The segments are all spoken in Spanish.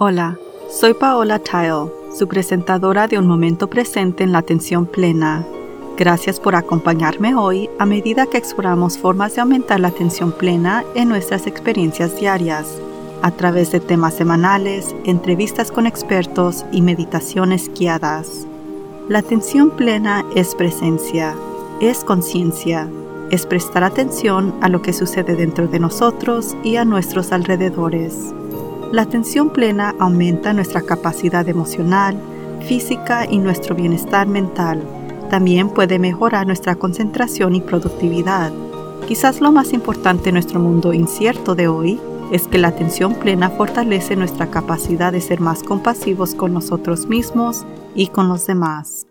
Hola, soy Paola Tile, su presentadora de Un Momento Presente en la Atención Plena. Gracias por acompañarme hoy a medida que exploramos formas de aumentar la atención plena en nuestras experiencias diarias, a través de temas semanales, entrevistas con expertos y meditaciones guiadas. La atención plena es presencia, es conciencia, es prestar atención a lo que sucede dentro de nosotros y a nuestros alrededores. La atención plena aumenta nuestra capacidad emocional, física y nuestro bienestar mental. También puede mejorar nuestra concentración y productividad. Quizás lo más importante en nuestro mundo incierto de hoy es que la atención plena fortalece nuestra capacidad de ser más compasivos con nosotros mismos y con los demás.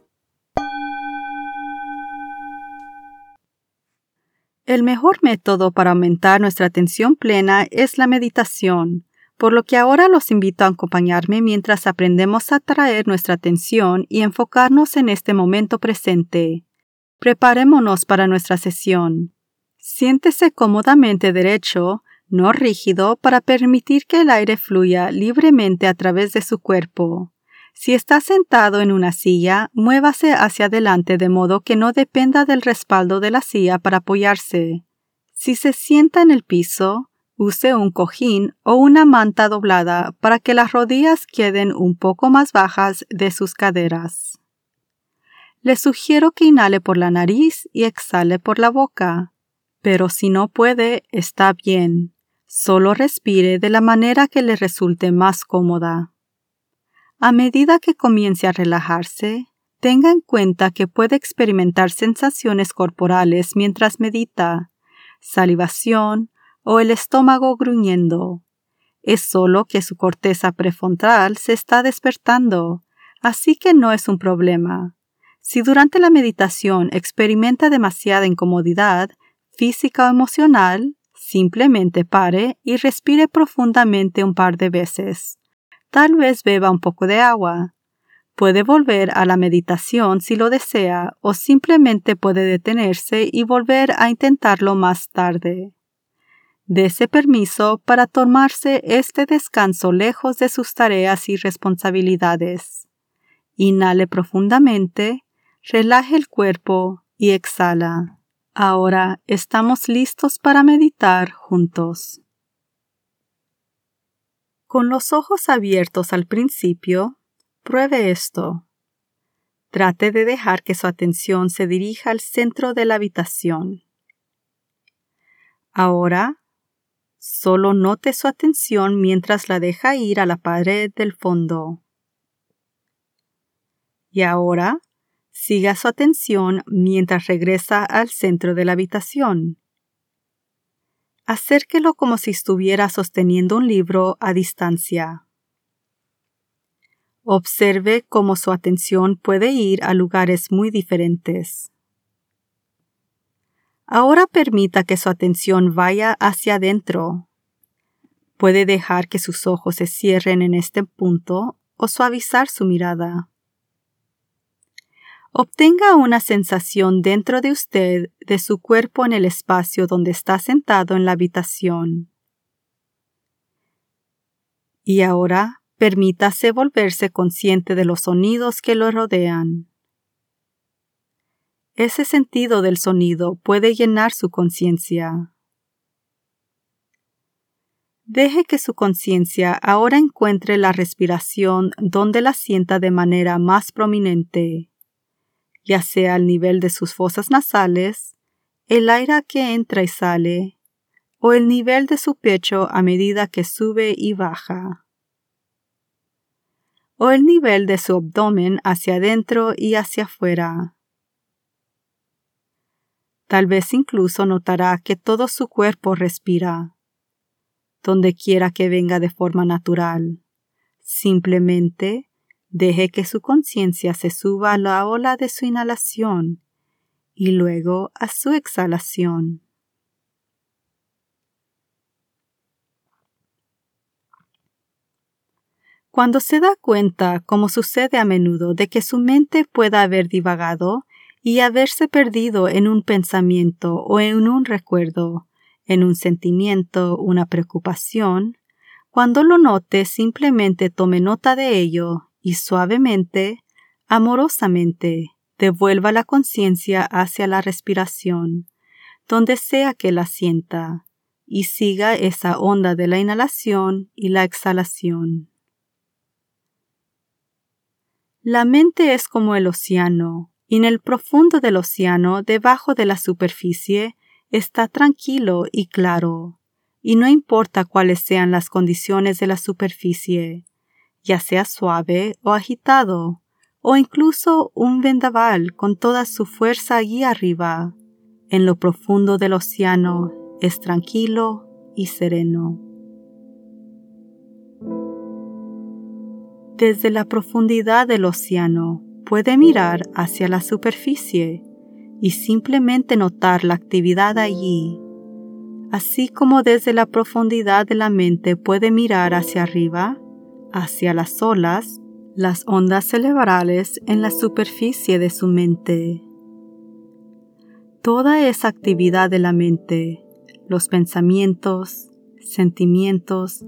El mejor método para aumentar nuestra atención plena es la meditación por lo que ahora los invito a acompañarme mientras aprendemos a traer nuestra atención y enfocarnos en este momento presente. Preparémonos para nuestra sesión. Siéntese cómodamente derecho, no rígido, para permitir que el aire fluya libremente a través de su cuerpo. Si está sentado en una silla, muévase hacia adelante de modo que no dependa del respaldo de la silla para apoyarse. Si se sienta en el piso, Use un cojín o una manta doblada para que las rodillas queden un poco más bajas de sus caderas. Le sugiero que inhale por la nariz y exhale por la boca, pero si no puede, está bien. Solo respire de la manera que le resulte más cómoda. A medida que comience a relajarse, tenga en cuenta que puede experimentar sensaciones corporales mientras medita, salivación, o el estómago gruñendo. Es solo que su corteza prefrontal se está despertando, así que no es un problema. Si durante la meditación experimenta demasiada incomodidad, física o emocional, simplemente pare y respire profundamente un par de veces. Tal vez beba un poco de agua. Puede volver a la meditación si lo desea o simplemente puede detenerse y volver a intentarlo más tarde. Dese permiso para tomarse este descanso lejos de sus tareas y responsabilidades. Inhale profundamente, relaje el cuerpo y exhala. Ahora estamos listos para meditar juntos. Con los ojos abiertos al principio, pruebe esto. Trate de dejar que su atención se dirija al centro de la habitación. Ahora Solo note su atención mientras la deja ir a la pared del fondo. Y ahora, siga su atención mientras regresa al centro de la habitación. Acérquelo como si estuviera sosteniendo un libro a distancia. Observe cómo su atención puede ir a lugares muy diferentes. Ahora permita que su atención vaya hacia adentro. Puede dejar que sus ojos se cierren en este punto o suavizar su mirada. Obtenga una sensación dentro de usted de su cuerpo en el espacio donde está sentado en la habitación. Y ahora permítase volverse consciente de los sonidos que lo rodean. Ese sentido del sonido puede llenar su conciencia. Deje que su conciencia ahora encuentre la respiración donde la sienta de manera más prominente, ya sea al nivel de sus fosas nasales, el aire que entra y sale, o el nivel de su pecho a medida que sube y baja, o el nivel de su abdomen hacia adentro y hacia afuera. Tal vez incluso notará que todo su cuerpo respira, donde quiera que venga de forma natural. Simplemente deje que su conciencia se suba a la ola de su inhalación y luego a su exhalación. Cuando se da cuenta, como sucede a menudo, de que su mente pueda haber divagado, y haberse perdido en un pensamiento o en un recuerdo, en un sentimiento, una preocupación, Cuando lo note, simplemente tome nota de ello y suavemente, amorosamente, devuelva la conciencia hacia la respiración, donde sea que la sienta, y siga esa onda de la inhalación y la exhalación. La mente es como el océano, y en el profundo del océano, debajo de la superficie, está tranquilo y claro, y no importa cuáles sean las condiciones de la superficie, ya sea suave o agitado, o incluso un vendaval con toda su fuerza allí arriba, en lo profundo del océano es tranquilo y sereno. Desde la profundidad del océano puede mirar hacia la superficie y simplemente notar la actividad allí, así como desde la profundidad de la mente puede mirar hacia arriba, hacia las olas, las ondas cerebrales en la superficie de su mente. Toda esa actividad de la mente, los pensamientos, sentimientos,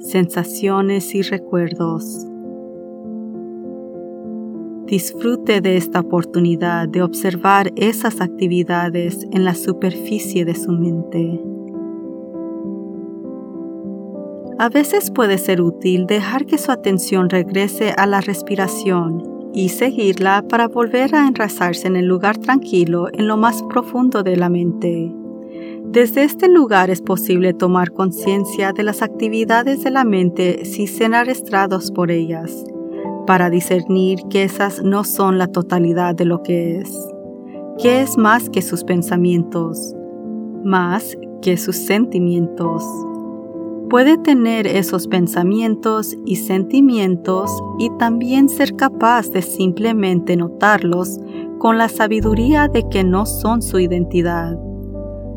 sensaciones y recuerdos, Disfrute de esta oportunidad de observar esas actividades en la superficie de su mente. A veces puede ser útil dejar que su atención regrese a la respiración y seguirla para volver a enrazarse en el lugar tranquilo en lo más profundo de la mente. Desde este lugar es posible tomar conciencia de las actividades de la mente sin ser arrastrados por ellas para discernir que esas no son la totalidad de lo que es, que es más que sus pensamientos, más que sus sentimientos. Puede tener esos pensamientos y sentimientos y también ser capaz de simplemente notarlos con la sabiduría de que no son su identidad.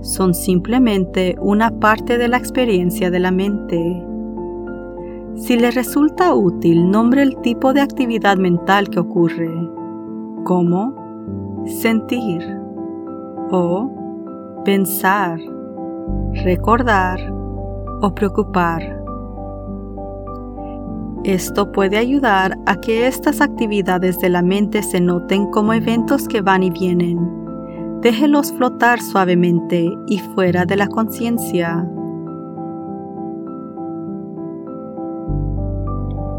Son simplemente una parte de la experiencia de la mente. Si le resulta útil, nombre el tipo de actividad mental que ocurre, como sentir o pensar, recordar o preocupar. Esto puede ayudar a que estas actividades de la mente se noten como eventos que van y vienen. Déjelos flotar suavemente y fuera de la conciencia.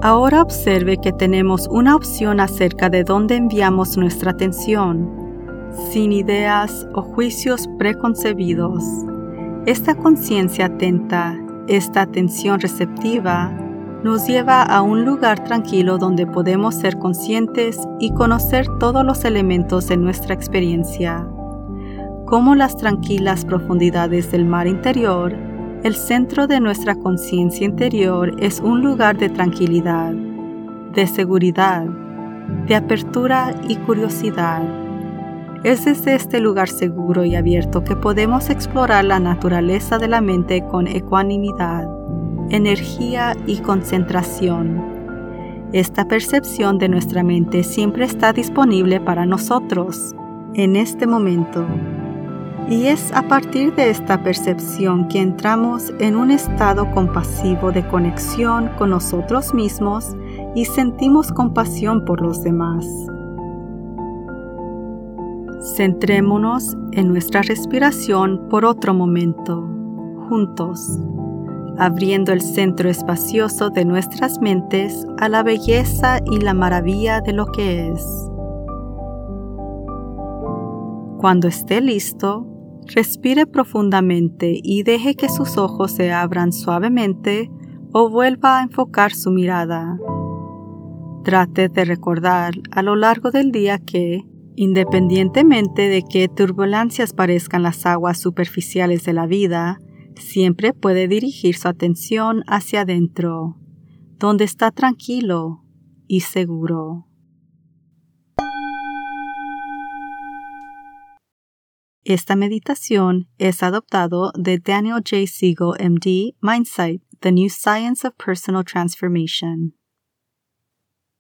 Ahora observe que tenemos una opción acerca de dónde enviamos nuestra atención, sin ideas o juicios preconcebidos. Esta conciencia atenta, esta atención receptiva, nos lleva a un lugar tranquilo donde podemos ser conscientes y conocer todos los elementos de nuestra experiencia, como las tranquilas profundidades del mar interior, el centro de nuestra conciencia interior es un lugar de tranquilidad, de seguridad, de apertura y curiosidad. Es desde este lugar seguro y abierto que podemos explorar la naturaleza de la mente con ecuanimidad, energía y concentración. Esta percepción de nuestra mente siempre está disponible para nosotros, en este momento. Y es a partir de esta percepción que entramos en un estado compasivo de conexión con nosotros mismos y sentimos compasión por los demás. Centrémonos en nuestra respiración por otro momento, juntos, abriendo el centro espacioso de nuestras mentes a la belleza y la maravilla de lo que es. Cuando esté listo, Respire profundamente y deje que sus ojos se abran suavemente o vuelva a enfocar su mirada. Trate de recordar a lo largo del día que, independientemente de qué turbulencias parezcan las aguas superficiales de la vida, siempre puede dirigir su atención hacia adentro, donde está tranquilo y seguro. Esta meditación es adoptado de Daniel J. Siegel, MD, Mindsight, The New Science of Personal Transformation.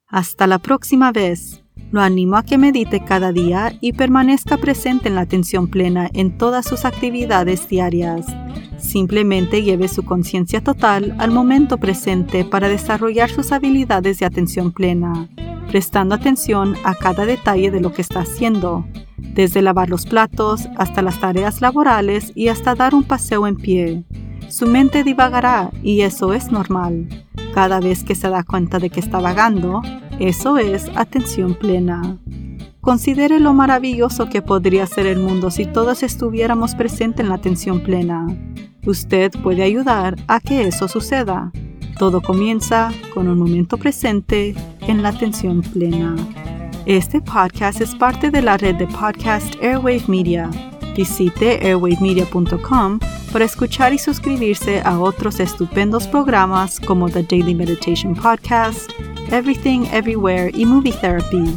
Hasta la próxima vez. Lo animo a que medite cada día y permanezca presente en la atención plena en todas sus actividades diarias, Simplemente lleve su conciencia total al momento presente para desarrollar sus habilidades de atención plena, prestando atención a cada detalle de lo que está haciendo, desde lavar los platos hasta las tareas laborales y hasta dar un paseo en pie. Su mente divagará y eso es normal. Cada vez que se da cuenta de que está vagando, eso es atención plena. Considere lo maravilloso que podría ser el mundo si todos estuviéramos presentes en la atención plena. Usted puede ayudar a que eso suceda. Todo comienza con un momento presente en la atención plena. Este podcast es parte de la red de podcast Airwave Media. Visite airwavemedia.com para escuchar y suscribirse a otros estupendos programas como The Daily Meditation Podcast, Everything Everywhere y Movie Therapy.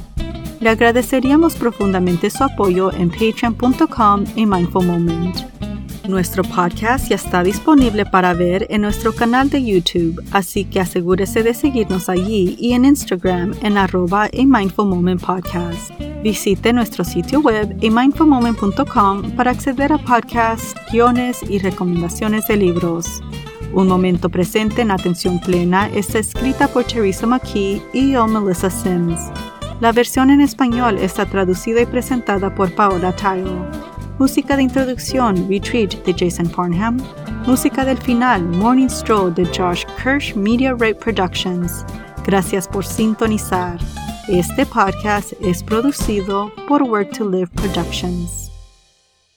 Le agradeceríamos profundamente su apoyo en patreon.com y Mindful Moment. Nuestro podcast ya está disponible para ver en nuestro canal de YouTube, así que asegúrese de seguirnos allí y en Instagram en arroba a Mindful Moment Podcast. Visite nuestro sitio web amindfulmoment.com para acceder a podcasts, guiones y recomendaciones de libros. Un momento presente en atención plena está escrita por Teresa McKee y yo, Melissa Sims. La versión en español está traducida y presentada por Paola Tile. Música de introducción Retreat de Jason Farnham. Música del final Morning Stroll de Josh Kirsch Media Rate Productions. Gracias por sintonizar. Este podcast es producido por Work to Live Productions.